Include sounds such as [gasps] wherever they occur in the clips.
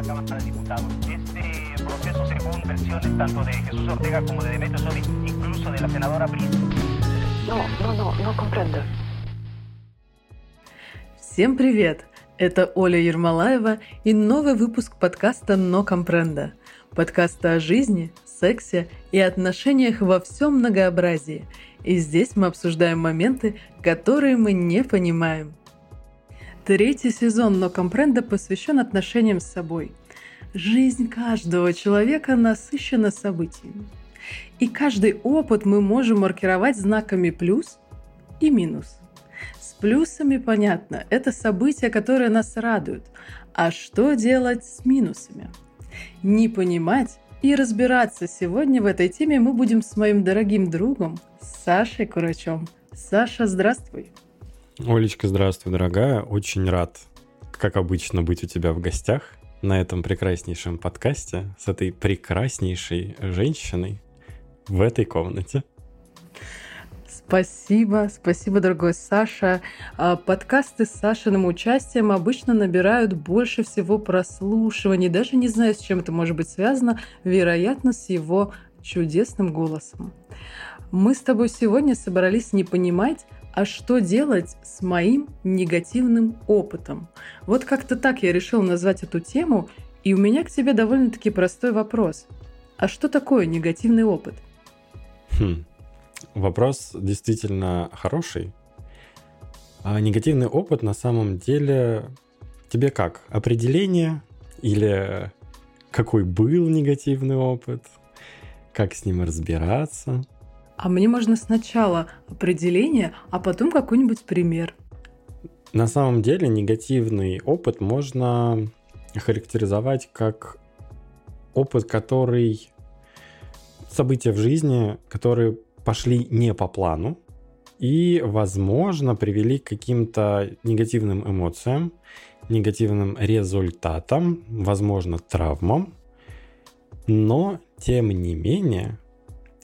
la Cámara de Diputados. Este proceso, según versiones tanto de Jesús Ortega como de Demetrio Sodi, incluso de la senadora Brice. No, no, no, no comprendo. Всем привет! Это Оля Ермолаева и новый выпуск подкаста «Но компренда». Подкаста о жизни, сексе и отношениях во всем многообразии. И здесь мы обсуждаем моменты, которые мы не понимаем. Третий сезон «Но компренда» посвящен отношениям с собой. Жизнь каждого человека насыщена событиями. И каждый опыт мы можем маркировать знаками плюс и минус. С плюсами понятно, это события, которые нас радуют. А что делать с минусами? Не понимать и разбираться сегодня в этой теме мы будем с моим дорогим другом Сашей Курачем. Саша, здравствуй. Олечка, здравствуй, дорогая. Очень рад, как обычно, быть у тебя в гостях на этом прекраснейшем подкасте с этой прекраснейшей женщиной в этой комнате. Спасибо, спасибо, дорогой Саша. А, подкасты с Сашиным участием обычно набирают больше всего прослушиваний. Даже не знаю, с чем это может быть связано. Вероятно, с его чудесным голосом. Мы с тобой сегодня собрались не понимать, а что делать с моим негативным опытом? Вот как-то так я решил назвать эту тему, и у меня к тебе довольно-таки простой вопрос. А что такое негативный опыт? Хм. Вопрос действительно хороший. А негативный опыт на самом деле тебе как? Определение или какой был негативный опыт? Как с ним разбираться? А мне можно сначала определение, а потом какой-нибудь пример. На самом деле негативный опыт можно характеризовать как опыт, который события в жизни, которые пошли не по плану и, возможно, привели к каким-то негативным эмоциям, негативным результатам, возможно, травмам, но, тем не менее,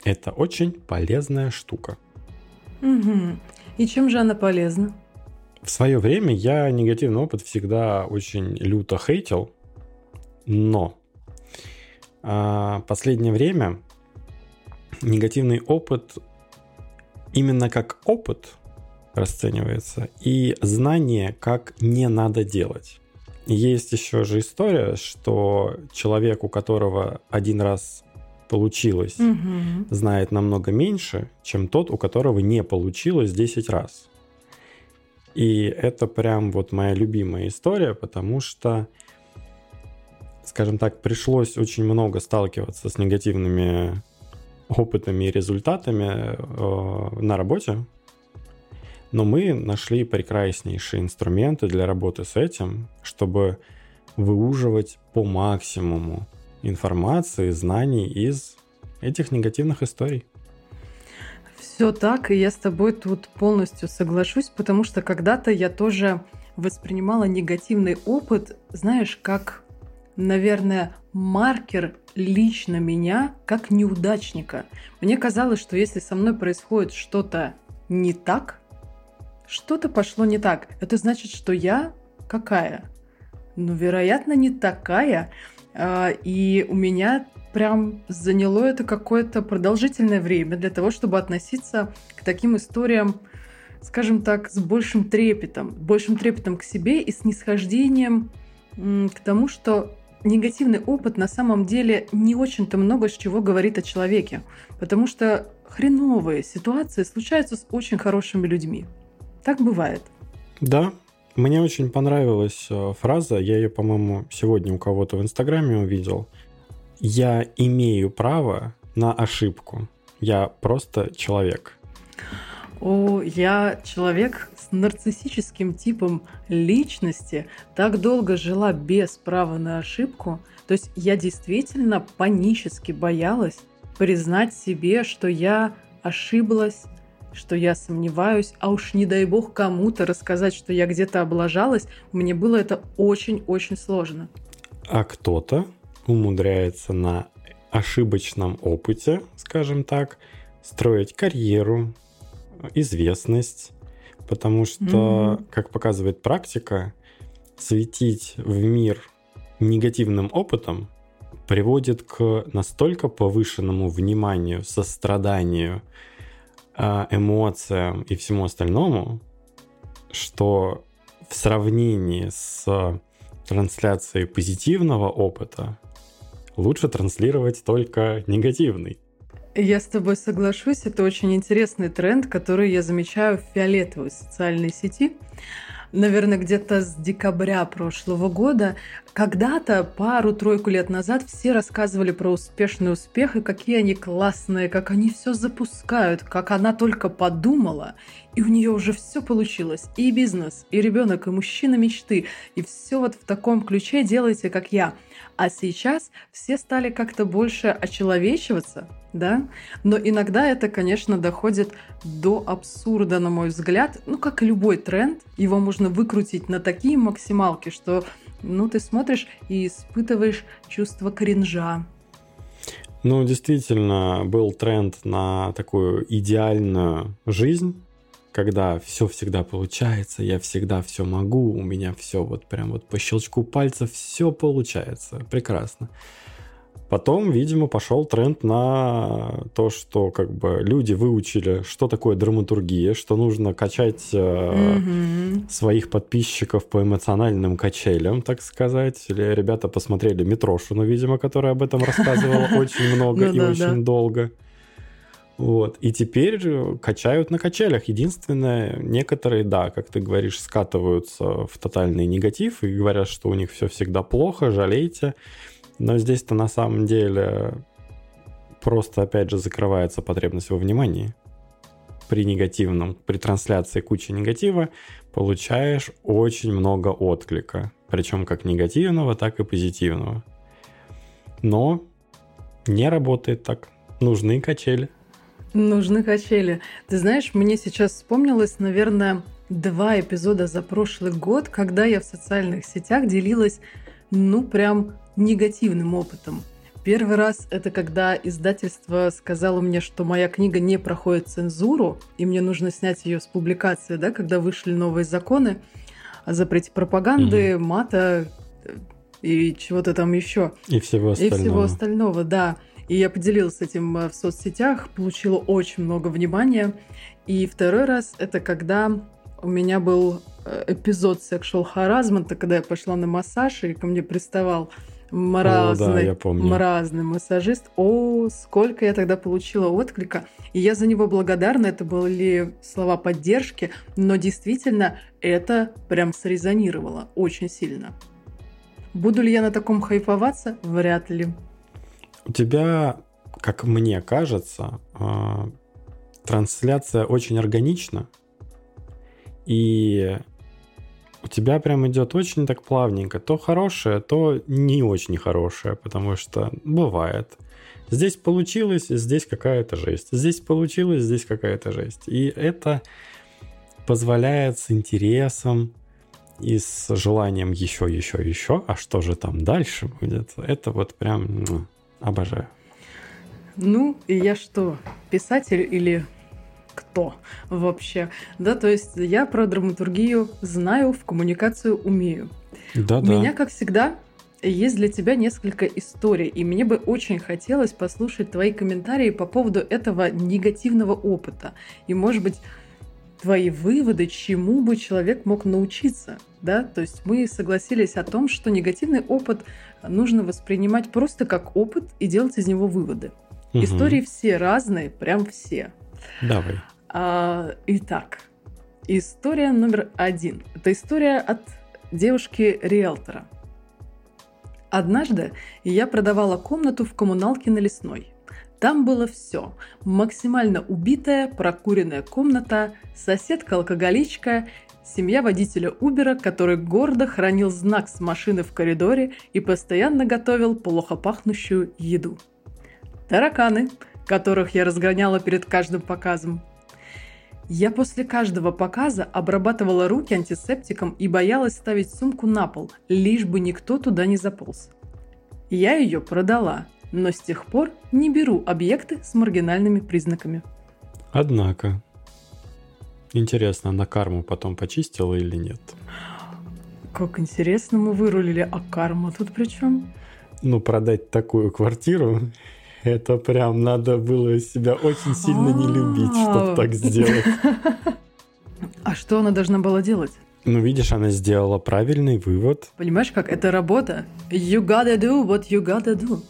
это очень полезная штука. Угу. И чем же она полезна? В свое время я негативный опыт всегда очень люто хейтил, но а, последнее время негативный опыт именно как опыт расценивается и знание, как не надо делать. Есть еще же история, что человек, у которого один раз получилось, угу. знает намного меньше, чем тот, у которого не получилось 10 раз. И это прям вот моя любимая история, потому что, скажем так, пришлось очень много сталкиваться с негативными опытами и результатами э, на работе. Но мы нашли прекраснейшие инструменты для работы с этим, чтобы выуживать по максимуму информации, знаний из этих негативных историй. Все так, и я с тобой тут полностью соглашусь, потому что когда-то я тоже воспринимала негативный опыт, знаешь, как, наверное, маркер лично меня как неудачника. Мне казалось, что если со мной происходит что-то не так, что-то пошло не так, это значит, что я какая? Ну, вероятно, не такая, и у меня прям заняло это какое-то продолжительное время для того, чтобы относиться к таким историям, скажем так, с большим трепетом, большим трепетом к себе и снисхождением к тому, что негативный опыт на самом деле не очень-то много с чего говорит о человеке, потому что хреновые ситуации случаются с очень хорошими людьми. Так бывает. Да, мне очень понравилась э, фраза, я ее, по-моему, сегодня у кого-то в Инстаграме увидел. Я имею право на ошибку. Я просто человек. О, я человек с нарциссическим типом личности, так долго жила без права на ошибку. То есть я действительно панически боялась признать себе, что я ошиблась, что я сомневаюсь, а уж не дай бог кому-то рассказать, что я где-то облажалась, мне было это очень-очень сложно. А кто-то умудряется на ошибочном опыте, скажем так, строить карьеру, известность, потому что, mm-hmm. как показывает практика, светить в мир негативным опытом приводит к настолько повышенному вниманию, состраданию, эмоциям и всему остальному, что в сравнении с трансляцией позитивного опыта лучше транслировать только негативный. Я с тобой соглашусь, это очень интересный тренд, который я замечаю в фиолетовой социальной сети наверное, где-то с декабря прошлого года. Когда-то, пару-тройку лет назад, все рассказывали про успешный успех и какие они классные, как они все запускают, как она только подумала, и у нее уже все получилось. И бизнес, и ребенок, и мужчина мечты. И все вот в таком ключе делайте, как я. А сейчас все стали как-то больше очеловечиваться, да, но иногда это, конечно, доходит до абсурда, на мой взгляд. Ну, как и любой тренд, его можно выкрутить на такие максималки, что, ну, ты смотришь и испытываешь чувство кринжа. Ну, действительно, был тренд на такую идеальную жизнь, когда все всегда получается, я всегда все могу, у меня все вот прям вот по щелчку пальца все получается. Прекрасно. Потом, видимо, пошел тренд на то, что как бы люди выучили, что такое драматургия, что нужно качать э, mm-hmm. своих подписчиков по эмоциональным качелям, так сказать. Или ребята посмотрели Митрошину, видимо, которая об этом рассказывала [laughs] очень много и очень долго. Вот. И теперь качают на качелях. Единственное, некоторые, да, как ты говоришь, скатываются в тотальный негатив и говорят, что у них все всегда плохо, жалейте. Но здесь-то на самом деле просто, опять же, закрывается потребность во внимании. При негативном, при трансляции кучи негатива получаешь очень много отклика. Причем как негативного, так и позитивного. Но не работает так. Нужны качели. Нужны качели. Ты знаешь, мне сейчас вспомнилось, наверное, два эпизода за прошлый год, когда я в социальных сетях делилась, ну, прям негативным опытом. Первый раз это когда издательство сказало мне, что моя книга не проходит цензуру, и мне нужно снять ее с публикации, да, когда вышли новые законы о запрете пропаганды, mm мата э, и чего-то там еще. И всего остального. И всего остального, да. И я поделилась этим э, в соцсетях, получила очень много внимания. И второй раз это когда у меня был э, эпизод sexual harassment, когда я пошла на массаж, и ко мне приставал мразный, О, да, мразный массажист. О, сколько я тогда получила отклика. И я за него благодарна. Это были слова поддержки, но действительно это прям срезонировало очень сильно. Буду ли я на таком хайповаться? Вряд ли. У тебя, как мне кажется, а, трансляция очень органична. И у тебя прям идет очень так плавненько. То хорошее, то не очень хорошее, потому что бывает. Здесь получилось, здесь какая-то жесть. Здесь получилось, здесь какая-то жесть. И это позволяет с интересом и с желанием еще, еще, еще, а что же там дальше будет, это вот прям ну, обожаю. Ну, и я что, писатель или кто вообще. Да, то есть я про драматургию знаю, в коммуникацию умею. Да, У да. меня, как всегда, есть для тебя несколько историй, и мне бы очень хотелось послушать твои комментарии по поводу этого негативного опыта. И, может быть, твои выводы, чему бы человек мог научиться, да? То есть мы согласились о том, что негативный опыт нужно воспринимать просто как опыт и делать из него выводы. Угу. Истории все разные, прям все. Давай. А, итак, история номер один. Это история от девушки-риэлтора. Однажды я продавала комнату в коммуналке на Лесной. Там было все. Максимально убитая, прокуренная комната, соседка-алкоголичка, семья водителя Убера, который гордо хранил знак с машины в коридоре и постоянно готовил плохо пахнущую еду. Тараканы, которых я разгоняла перед каждым показом. Я после каждого показа обрабатывала руки антисептиком и боялась ставить сумку на пол, лишь бы никто туда не заполз. Я ее продала, но с тех пор не беру объекты с маргинальными признаками. Однако, интересно, на карму потом почистила или нет? Как интересно мы вырулили, а карма тут при чем? Ну, продать такую квартиру, это прям надо было себя очень сильно не любить, чтобы так сделать. [laughs] А что она должна была делать? Ну, видишь, она сделала правильный вывод. Понимаешь, как это работа? You gotta do what you gotta do.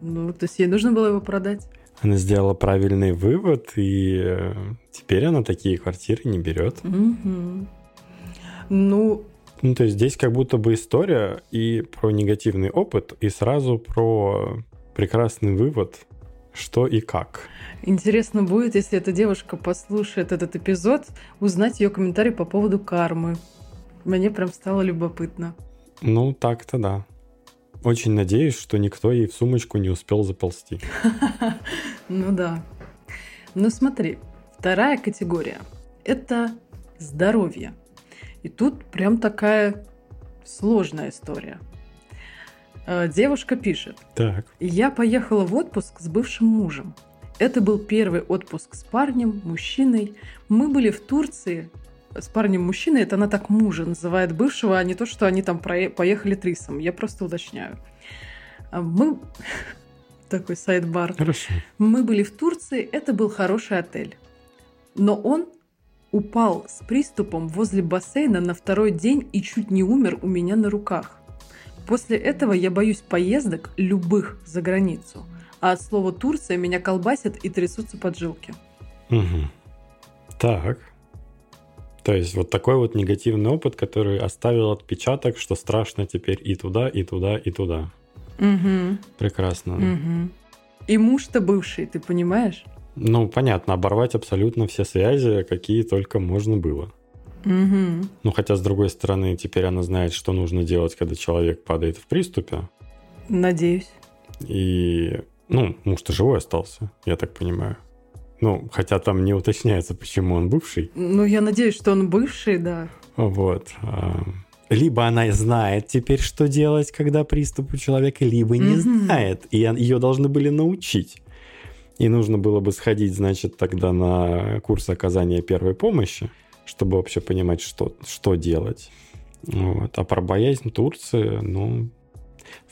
Ну, то есть ей нужно было его продать. Она сделала правильный вывод, и э, теперь она такие квартиры не берет. Ну, Ну, то есть здесь как будто бы история и про негативный опыт, и сразу про прекрасный вывод, что и как. интересно будет, если эта девушка послушает этот эпизод, узнать ее комментарий по поводу кармы. Мне прям стало любопытно. Ну, так-то да. Очень надеюсь, что никто ей в сумочку не успел заползти. [laughs] Ну да. Ну смотри, вторая категория – это здоровье. И тут прям такая сложная история. Э, Девушка пишет. Так. Я поехала в отпуск с бывшим мужем. Это был первый отпуск с парнем, мужчиной. Мы были в Турции с парнем-мужчиной. Это она так мужа называет бывшего, а не то, что они там прое- поехали трисом. Я просто уточняю. А Мы... [laughs] Такой сайт-бар. Хорошо. Мы были в Турции, это был хороший отель. Но он упал с приступом возле бассейна на второй день и чуть не умер у меня на руках. После этого я боюсь поездок любых за границу. А от слова Турция меня колбасит и трясутся поджилки. Мгм. Так. То есть вот такой вот негативный опыт, который оставил отпечаток, что страшно теперь и туда, и туда, и туда. Угу, Прекрасно. угу. И муж-то бывший, ты понимаешь? Ну, понятно, оборвать абсолютно все связи, какие только можно было. Угу. Ну, хотя, с другой стороны, теперь она знает, что нужно делать, когда человек падает в приступе. Надеюсь. И, ну, муж-то живой остался, я так понимаю. Ну, хотя там не уточняется, почему он бывший. Ну, я надеюсь, что он бывший, да. Вот. а, Либо она знает теперь, что делать, когда приступ у человека, либо не Мгм. знает. И ее должны были научить. И нужно было бы сходить, значит, тогда на курс оказания первой помощи, чтобы вообще понимать, что, что делать. Вот. А про боязнь Турции, ну,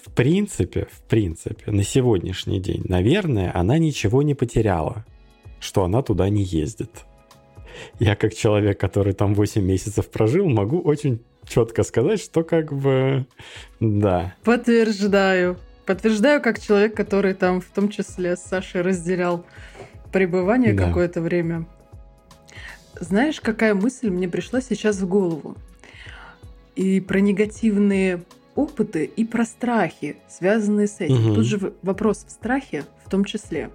в принципе, в принципе, на сегодняшний день, наверное, она ничего не потеряла, что она туда не ездит. Я как человек, который там 8 месяцев прожил, могу очень четко сказать, что как бы, да, Подтверждаю. Подтверждаю, как человек, который там в том числе с Сашей разделял пребывание Да. какое-то время. Знаешь, какая мысль мне пришла сейчас в голову? И про негативные опыты, и про страхи, связанные с этим. Мгм. Тут же вопрос в страхе в том числе.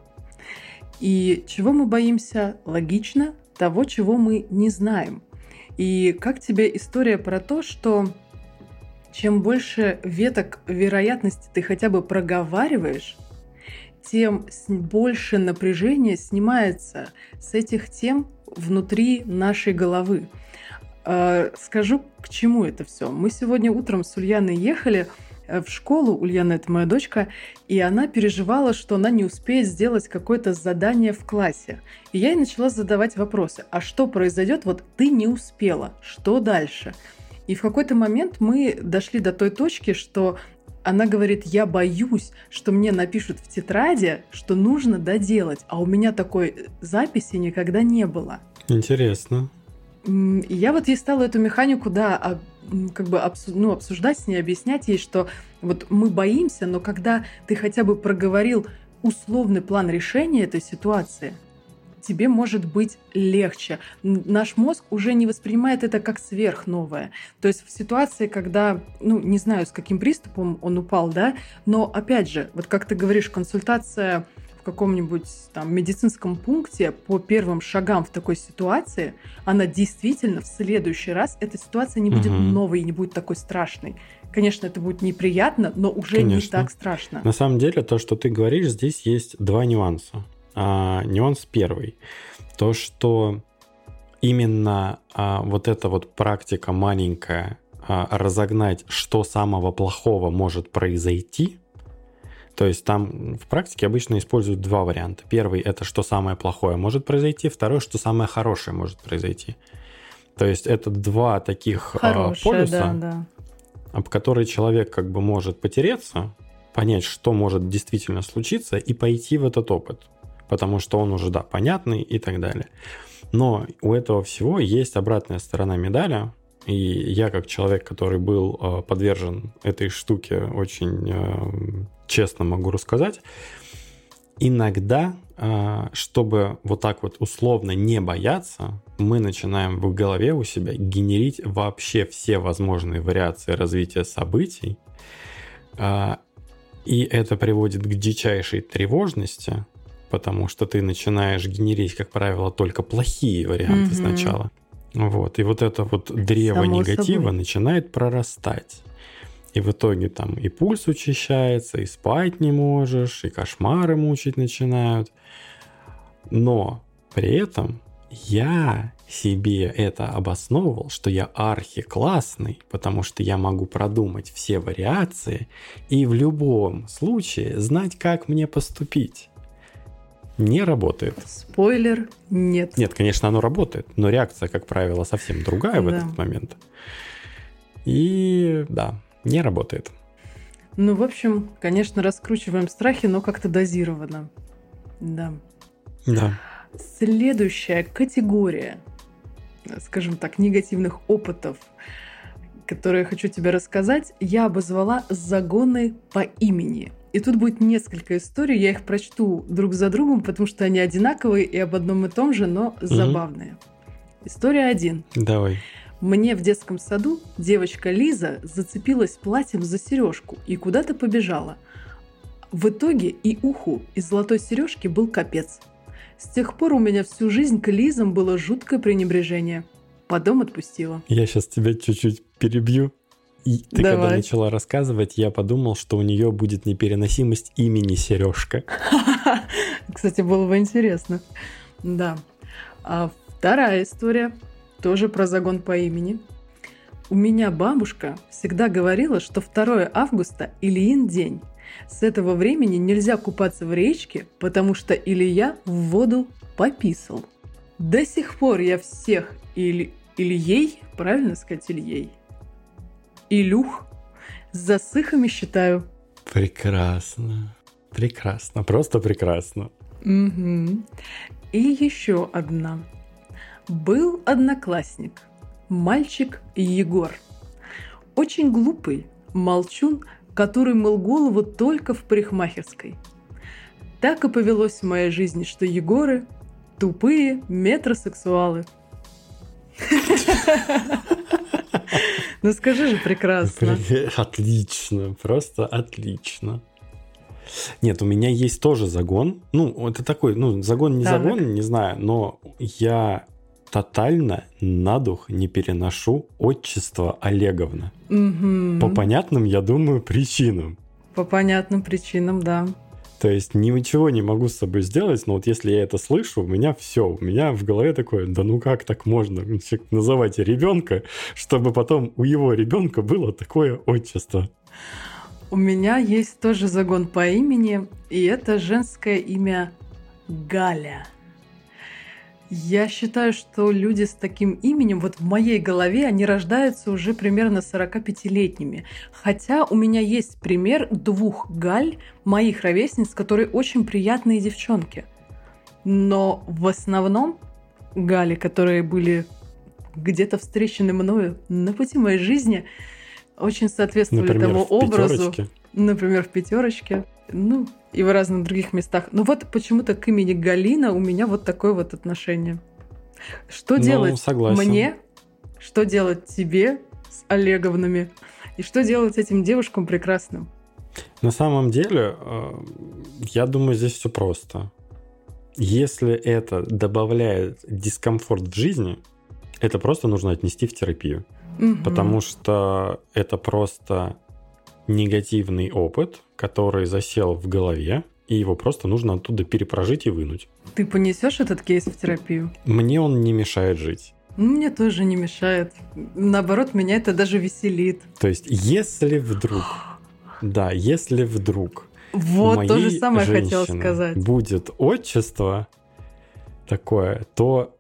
И чего мы боимся? Логично, того, чего мы не знаем. И как тебе история про то, что чем больше веток вероятности ты хотя бы проговариваешь, тем больше напряжения снимается с этих тем внутри нашей головы. Э, Скажу, к чему это все. Мы сегодня утром с Ульяной ехали в школу, Ульяна это моя дочка, и она переживала, что она не успеет сделать какое-то задание в классе. И я ей начала задавать вопросы. А что произойдет? Вот ты не успела. Что дальше? И в какой-то момент мы дошли до той точки, что она говорит, я боюсь, что мне напишут в тетради, что нужно доделать, а у меня такой э, записи никогда не было. интересно. Я вот ей стала эту механику, да, м, как бы ну, обсуждать с ней, объяснять ей, что вот мы боимся, но когда ты хотя бы проговорил условный план решения этой ситуации, тебе может быть легче. Наш мозг уже не воспринимает это как сверхновое. То есть в ситуации, когда, ну, не знаю, с каким приступом он упал, да, но опять же, вот как ты говоришь, консультация каком-нибудь там медицинском пункте по первым шагам в такой ситуации, она действительно в следующий раз эта ситуация не будет Мгм. новой и не будет такой страшной. Конечно, это будет неприятно, но уже не Конечно. так страшно. На самом деле, то, что ты говоришь, здесь есть два нюанса. А, нюанс первый. То, что именно а, вот эта вот практика маленькая а, разогнать, что самого плохого может произойти. То есть там в практике обычно используют два варианта. Первый это что самое плохое может произойти, второй что самое хорошее может произойти. То есть это два таких а, Хорошая, полюса да, да. об который человек как бы может потереться, понять, что может действительно случиться, и пойти в этот опыт. Потому что он уже, да, понятный и так далее. Но у этого всего есть обратная сторона медали, и я как человек, который был э, подвержен этой штуке, очень э, честно могу рассказать, иногда, э, чтобы вот так вот условно не бояться, мы начинаем в голове у себя генерить вообще все возможные вариации развития событий, и это приводит к дичайшей тревожности, потому что ты начинаешь генерить, как правило, только плохие варианты mm-hmm. сначала. Вот. И вот это вот древо Само негатива собой. начинает прорастать. И в итоге там и пульс учащается, и спать не можешь, и кошмары мучить начинают. Но при этом я себе это обосновывал, что я архи классный, потому что я могу продумать все вариации и в любом случае знать, как мне поступить не работает. Спойлер, нет. Нет, конечно, оно работает, но реакция, как правило, совсем другая в этот момент. И да, не работает. Ну, в общем, конечно, раскручиваем страхи, но как-то дозированно. Да. Да. Следующая категория, скажем так, негативных опытов, которые я хочу тебе рассказать, я обозвала загоны по имени. И тут будет несколько историй, я их прочту друг за другом, потому что они одинаковые и об одном и том же, но забавные. История один. Давай. Мне в детском саду девочка Лиза зацепилась платьем за сережку и куда-то побежала. В итоге и уху из золотой сережки был капец. С тех пор у меня всю жизнь к Лизам было жуткое пренебрежение. Потом отпустила. Я сейчас тебя чуть-чуть перебью. И ты Давай. когда начала рассказывать, я подумал, что у нее будет непереносимость имени Сережка. [laughs] Кстати, было бы интересно. Да. А вторая история тоже про загон по имени. У меня бабушка всегда говорила, что 2 августа Ильин день. С этого времени нельзя купаться в речке, потому что Илья в воду пописал. До сих пор я всех или Ильей, правильно сказать Ильей, Илюх с засыхами считаю. Прекрасно. Прекрасно. Просто прекрасно. Угу. И еще одна. Был одноклассник, мальчик Егор. Очень глупый, молчун, который мыл голову только в парикмахерской. Так и повелось в моей жизни, что Егоры – тупые метросексуалы. [laughs] Ну скажи же прекрасно. Отлично, просто отлично. Нет, у меня есть тоже загон. Ну, это такой, ну, загон не так. загон, не знаю, но я тотально на дух не переношу отчество Олеговна. Угу. По понятным, я думаю, причинам. По понятным причинам, да. То есть ничего не могу с собой сделать, но вот если я это слышу, у меня все, у меня в голове такое, да ну как так можно называть ребенка, чтобы потом у его ребенка было такое отчество. У меня есть тоже загон по имени, и это женское имя Галя. Я считаю, что люди с таким именем, вот в моей голове, они рождаются уже примерно 45-летними. Хотя у меня есть пример двух Галь, моих ровесниц, которые очень приятные девчонки. Но в основном Гали, которые были где-то встречены мною на пути моей жизни, очень соответствовали Например, тому в образу. Пятерочке. Например, в пятерочке. Ну, и в разных других местах. Но вот почему-то к имени Галина у меня вот такое вот отношение. Что ну, делать согласен. мне? Что делать тебе с Олеговнами? И что делать этим девушкам прекрасным? На самом деле, э, я думаю, здесь все просто. Если это добавляет дискомфорт в жизни, это просто нужно отнести в терапию. Угу. Потому что это просто негативный опыт, который засел в голове, и его просто нужно оттуда перепрожить и вынуть. Ты понесешь этот кейс в терапию? Мне он не мешает жить. Ну, мне тоже не мешает. Наоборот, меня это даже веселит. То есть, если вдруг, [gasps] да, если вдруг вот то же самое хотел сказать. Будет отчество такое, то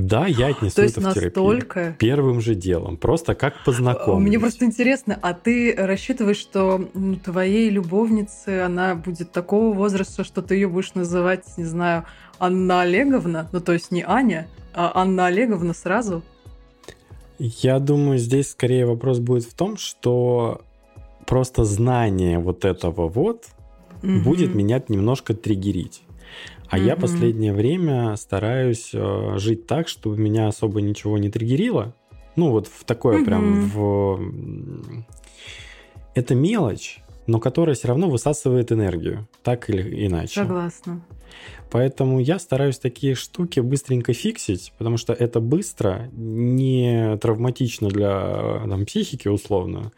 Да, я отнесу То есть это в терапию. настолько... Первым же делом. Просто как познакомились. Мне просто интересно, а ты рассчитываешь, что твоей любовнице она будет такого возраста, что ты ее будешь называть, не знаю, Анна Олеговна? Ну, то есть не Аня, а Анна Олеговна сразу? Я думаю, здесь скорее вопрос будет в том, что просто знание вот этого вот Мгм. будет меня немножко триггерить. А я Мгм. последнее время стараюсь э, жить так, чтобы меня особо ничего не триггерило. Ну, вот в такое прям Мгм. в... Это мелочь, но которая все равно высасывает энергию, так или иначе. Согласна. Поэтому я стараюсь такие штуки быстренько фиксить, потому что это быстро, не травматично для там, психики условно.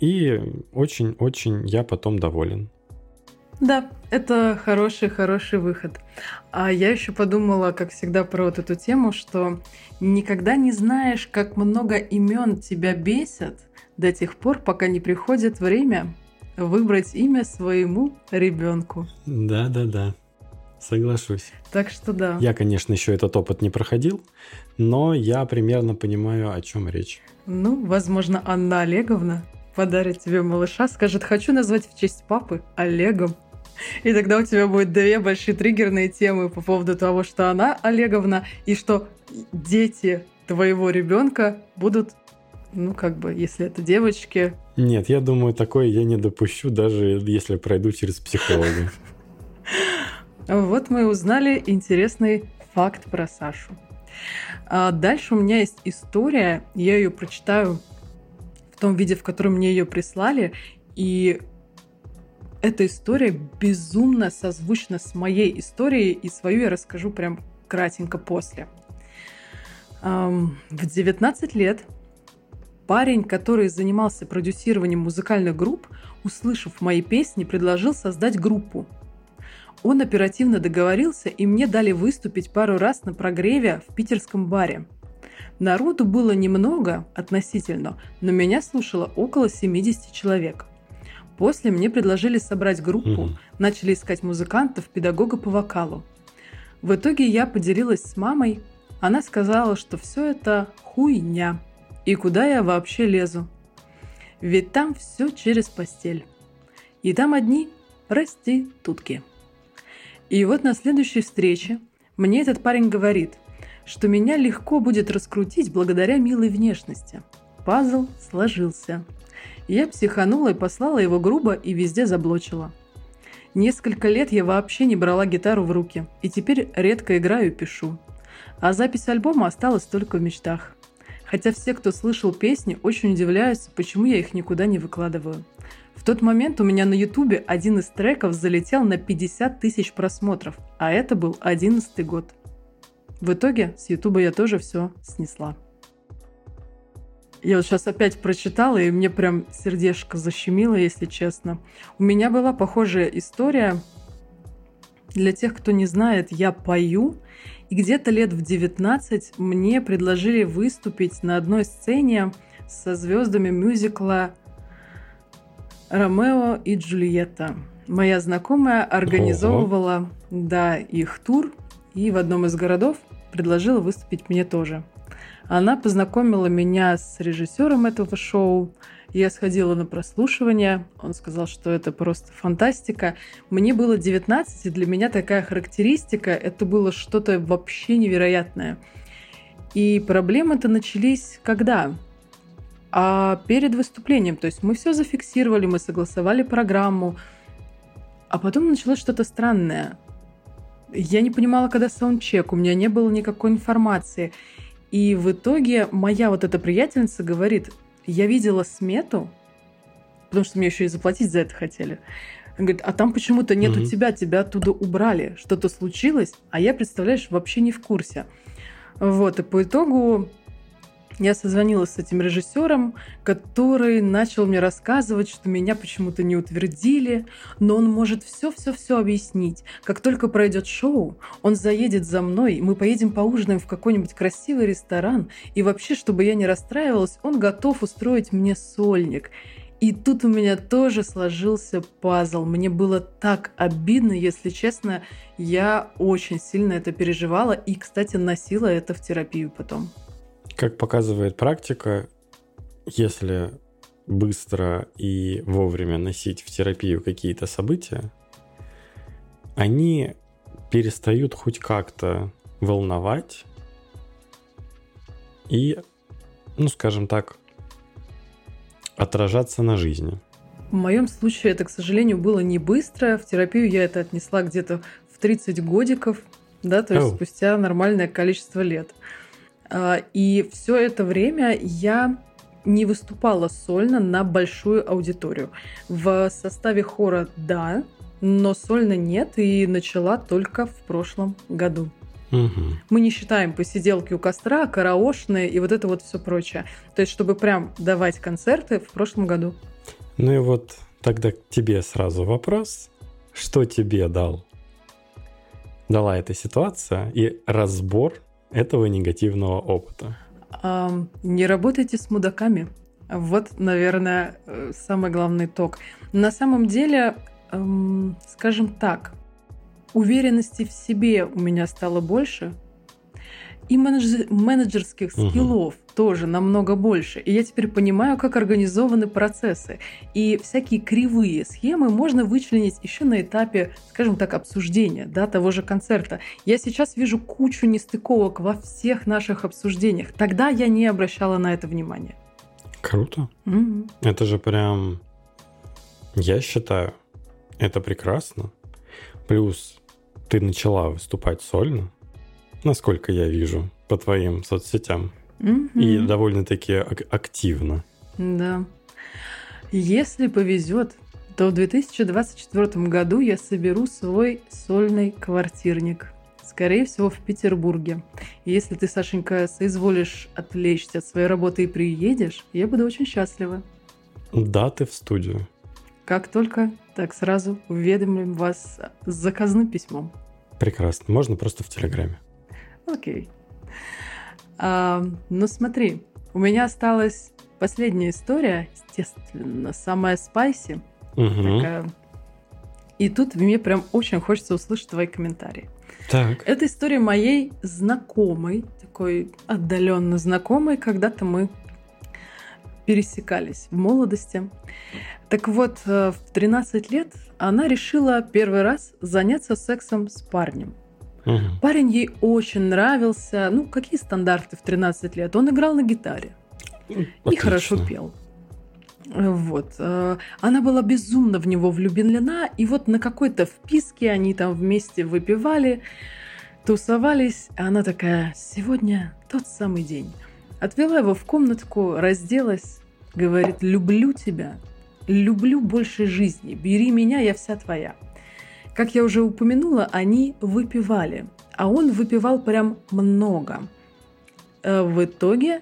И очень-очень я потом доволен. Да, это хороший-хороший выход. А я еще подумала, как всегда, про вот эту тему, что никогда не знаешь, как много имен тебя бесят до тех пор, пока не приходит время выбрать имя своему ребенку. Да-да-да, соглашусь. Так что да. Я, конечно, еще этот опыт не проходил, но я примерно понимаю, о чем речь. Ну, возможно, Анна Олеговна подарит тебе малыша, скажет, хочу назвать в честь папы Олегом. И тогда у тебя будет две большие триггерные темы по поводу того, что она Олеговна, и что дети твоего ребенка будут, ну, как бы, если это девочки, Нет, я думаю, такое я не допущу, даже если пройду через психолога. Вот мы узнали интересный факт про Сашу. А дальше у меня есть история, я ее прочитаю том виде, в котором мне ее прислали, и эта история безумно созвучна с моей историей, и свою я расскажу прям кратенько после. В 19 лет парень, который занимался продюсированием музыкальных групп, услышав мои песни, предложил создать группу. Он оперативно договорился, и мне дали выступить пару раз на прогреве в питерском баре. Народу было немного относительно, но меня слушало около 70 человек. После мне предложили собрать группу, Мгм. начали искать музыкантов, педагога по вокалу. В итоге я поделилась с мамой. Она сказала, что все это хуйня. И куда я вообще лезу? Ведь там все через постель. И там одни проститутки. И вот на следующей встрече мне этот парень говорит, что меня легко будет раскрутить благодаря милой внешности. Пазл сложился. Я психанула и послала его грубо и везде заблочила. Несколько лет я вообще не брала гитару в руки, и теперь редко играю и пишу. А запись альбома осталась только в мечтах. Хотя все, кто слышал песни, очень удивляются, почему я их никуда не выкладываю. В тот момент у меня на ютубе один из треков залетел на 50 тысяч просмотров, а это был 11 год. В итоге с ютуба я тоже все снесла. Я вот сейчас опять прочитала, и мне прям сердечко защемило, если честно. У меня была похожая история. Для тех, кто не знает, я пою, и где-то лет в 19 мне предложили выступить на одной сцене со звездами мюзикла «Ромео и Джульетта». Моя знакомая организовывала, да, их тур, и в одном из городов предложила выступить мне тоже. Она познакомила меня с режиссером этого шоу. Я сходила на прослушивание. Он сказал, что это просто фантастика. Мне было 19, и для меня такая характеристика это было что-то вообще невероятное. И проблемы-то начались когда? А перед выступлением. То есть мы все зафиксировали, мы согласовали программу. А потом началось что-то странное. Я не понимала, когда саундчек, у меня не было никакой информации. И в итоге моя вот эта приятельница говорит, я видела смету, потому что мне еще и заплатить за это хотели. Она говорит, а там почему-то нету Мгм. тебя, тебя оттуда убрали, что-то случилось, а я, представляешь, вообще не в курсе. Вот, и по итогу я созвонилась с этим режиссером, который начал мне рассказывать, что меня почему-то не утвердили, но он может все-все-все объяснить. Как только пройдет шоу, он заедет за мной, мы поедем поужинаем в какой-нибудь красивый ресторан, и вообще, чтобы я не расстраивалась, он готов устроить мне сольник. И тут у меня тоже сложился пазл. Мне было так обидно, если честно. Я очень сильно это переживала и, кстати, носила это в терапию потом. Как показывает практика, если быстро и вовремя носить в терапию какие-то события, они перестают хоть как-то волновать и, ну, скажем так, отражаться на жизни. В моем случае это, к сожалению, было не быстро. В терапию я это отнесла где-то в 30 годиков, да, то есть oh. спустя нормальное количество лет. А, и все это время я не выступала сольно на большую аудиторию. В составе хора да, но сольно нет, и начала только в прошлом году. Угу. Мы не считаем посиделки у костра, караошные и вот это вот все прочее. То есть, чтобы прям давать концерты в прошлом году. Ну и вот тогда к тебе сразу вопрос. Что тебе дал? Дала эта ситуация и разбор этого негативного опыта? А, не работайте с мудаками. Вот, наверное, э, самый главный итог. На самом деле, эм, скажем так, уверенности в себе у меня стало больше, и менедж... менеджерских скиллов угу. тоже намного больше. И я теперь понимаю, как организованы процессы. И всякие кривые схемы можно вычленить еще на этапе, скажем так, обсуждения да, того же концерта. Я сейчас вижу кучу нестыковок во всех наших обсуждениях. Тогда я не обращала на это внимания. Круто. Угу. Это же прям, я считаю, это прекрасно. Плюс ты начала выступать сольно насколько я вижу, по твоим соцсетям. Mm-hmm. И довольно-таки ак- активно. Да. Если повезет, то в 2024 году я соберу свой сольный квартирник. Скорее всего, в Петербурге. И если ты, Сашенька, соизволишь отвлечься от своей работы и приедешь, я буду очень счастлива. Да, ты в студию. Как только, так сразу уведомим вас с заказным письмом. Прекрасно. Можно просто в Телеграме. Окей. А, ну смотри, у меня осталась последняя история, естественно, самая спайси. Угу. Такая. И тут мне прям очень хочется услышать твои комментарии. Так. Это история моей знакомой, такой отдаленно знакомой, когда-то мы пересекались в молодости. Так вот, э, в 13 лет она решила первый раз заняться сексом с парнем. Угу. Парень ей очень нравился. Ну, какие стандарты в 13 лет? Он играл на гитаре. Отлично. И хорошо пел. Вот. Э, она была безумно в него влюблена, и вот на какой-то вписке они там вместе выпивали, тусовались, а она такая, сегодня тот самый день. Отвела его в комнатку, разделась, говорит, люблю тебя, люблю больше жизни, бери меня, я вся твоя. Как я уже упомянула, они выпивали, а он выпивал прям много. Э, в итоге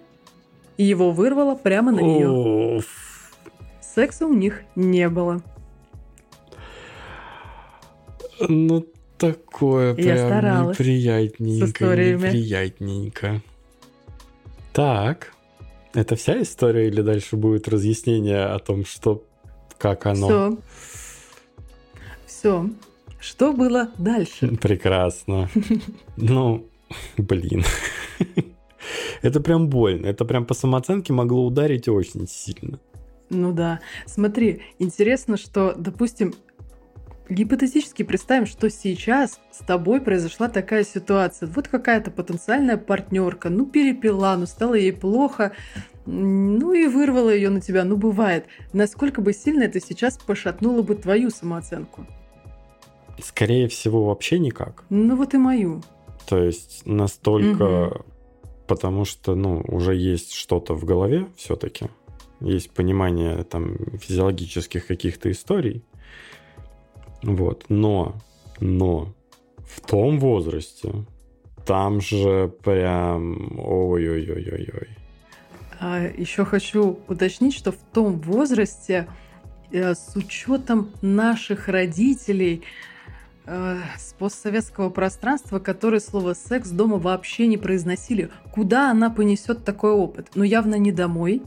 его вырвало прямо на нее. Секса у них не было. Ну, такое Я прям старалась неприятненько, неприятненько. Так, это вся история или дальше будет разъяснение о том, что, как оно? Все. Все. Что было дальше? [laughs] Прекрасно. Ну, блин. Это прям больно. Это прям по самооценке могло ударить очень сильно. Ну да. Смотри, интересно, что, допустим, гипотетически представим, что сейчас с тобой произошла такая ситуация. Вот какая-то потенциальная партнерка, ну перепила, ну стало ей плохо, ну и вырвала ее на тебя. Ну бывает. Насколько бы сильно это сейчас пошатнуло бы твою самооценку? Скорее всего, вообще никак. Ну вот и мою. То есть настолько... Мгм. Потому что, ну, уже есть что-то в голове все-таки. Есть понимание там физиологических каких-то историй. Вот. Но, но в том возрасте там же прям ой-ой-ой-ой-ой. А еще хочу уточнить, что в том возрасте, э, с учетом наших родителей, э, с постсоветского пространства, которые слово секс дома вообще не произносили, куда она понесет такой опыт? Ну, явно не домой.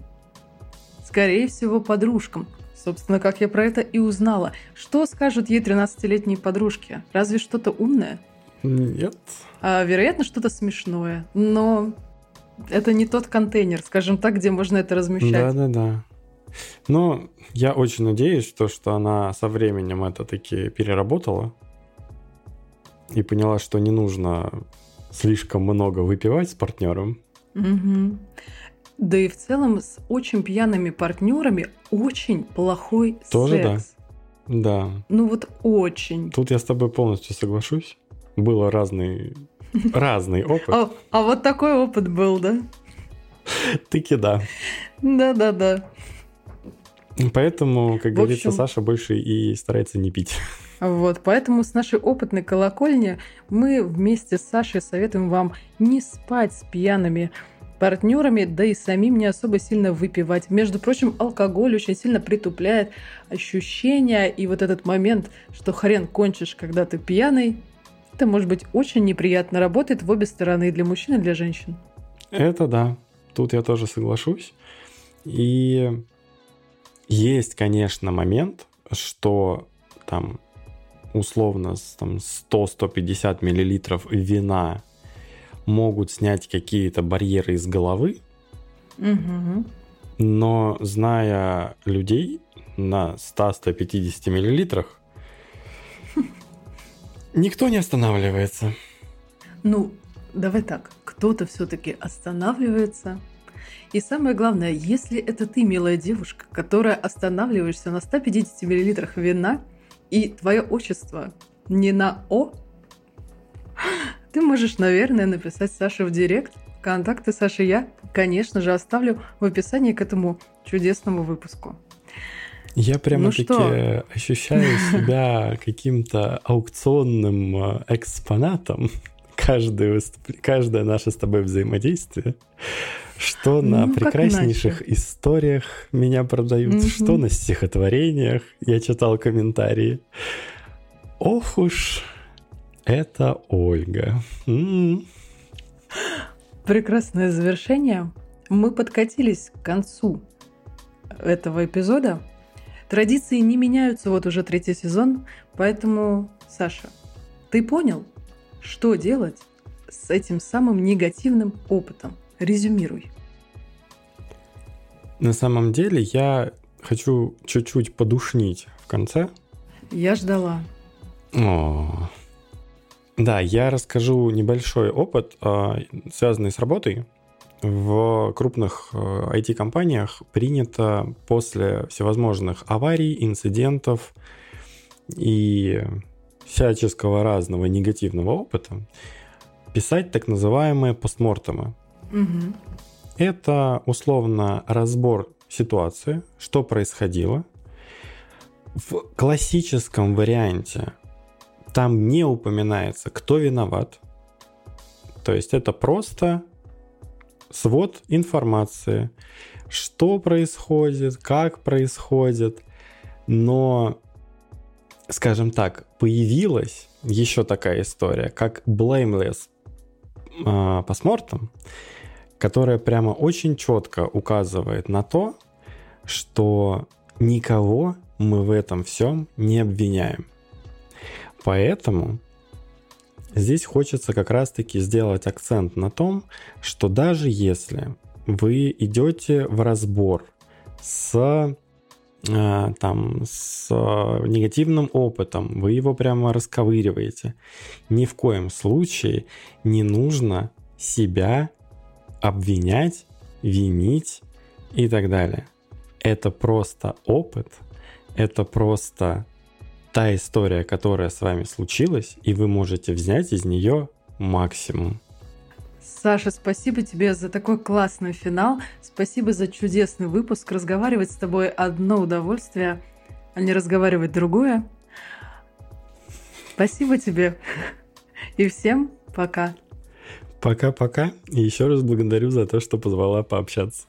Скорее всего, подружкам. Собственно, как я про это и узнала. Что скажут ей 13-летние подружки? Разве что-то умное? Нет. А, вероятно, что-то смешное. Но это не тот контейнер, скажем так, где можно это размещать. Да-да-да. Но я очень надеюсь, что, что она со временем это таки переработала и поняла, что не нужно слишком много выпивать с партнером. Угу. Да и в целом с очень пьяными партнерами очень плохой Тоже секс. да. Да. Ну вот очень. Тут я с тобой полностью соглашусь. Было разный, [laughs] разный опыт. А, а вот такой опыт был, да? Таки да. Да-да-да. Поэтому, как говорится, Саша больше и старается не пить. Вот, поэтому с нашей опытной колокольни мы вместе с Сашей советуем вам не спать с пьяными партнерами, да и самим не особо сильно выпивать. Между прочим, алкоголь очень сильно притупляет ощущения, и вот этот момент, что хрен кончишь, когда ты пьяный, это может быть очень неприятно. Работает в обе стороны, и для мужчин, и для женщин. Это да. Тут я тоже соглашусь. И есть, конечно, момент, что там условно там, 100-150 миллилитров вина могут снять какие-то барьеры из головы, Мгм. но зная людей на 100-150 миллилитрах, [laughs] никто не останавливается. Ну, давай так, кто-то все-таки останавливается. И самое главное, если это ты, милая девушка, которая останавливаешься на 150 миллилитрах вина, и твое отчество не на О, ты можешь, наверное, написать Саше в директ. Контакты Саши я, конечно же, оставлю в описании к этому чудесному выпуску. Я прямо-таки что? ощущаю себя [laughs] каким-то аукционным э, экспонатом каждое, каждое наше с тобой взаимодействие. Что на Ну, прекраснейших историях меня продают, Мгм. что на стихотворениях. Я читал комментарии. Ох уж, это Ольга. М. Прекрасное завершение. Мы подкатились к концу этого эпизода. Традиции не меняются вот уже третий сезон, поэтому, Саша, ты понял, что делать с этим самым негативным опытом? Резюмируй. На самом деле я хочу чуть-чуть подушнить в конце. Я ждала. О. Да, я расскажу небольшой опыт, а, связанный с работой. В крупных э, IT-компаниях принято после всевозможных аварий, инцидентов и всяческого разного негативного опыта писать так называемые постмортемы. Мгм. Это условно разбор ситуации, что происходило. В классическом варианте там не упоминается, кто виноват. То есть это просто свод информации, что происходит, как происходит. Но, скажем так, появилась еще такая история, как blameless а, постмортем, которая прямо очень четко указывает на то, что никого мы в этом всем не обвиняем. Поэтому здесь хочется как раз-таки сделать акцент на том, что даже если вы идете в разбор с э, там с э, негативным опытом, вы его прямо расковыриваете, ни в коем случае не нужно себя обвинять, винить и так далее. Это просто опыт, это просто та история, которая с вами случилась, и вы можете взять из нее максимум. Саша, спасибо тебе за такой классный финал. Спасибо за чудесный выпуск. Разговаривать с тобой одно удовольствие, а не разговаривать другое. Спасибо тебе. И всем пока. Пока-пока. И еще раз благодарю за то, что позвала пообщаться.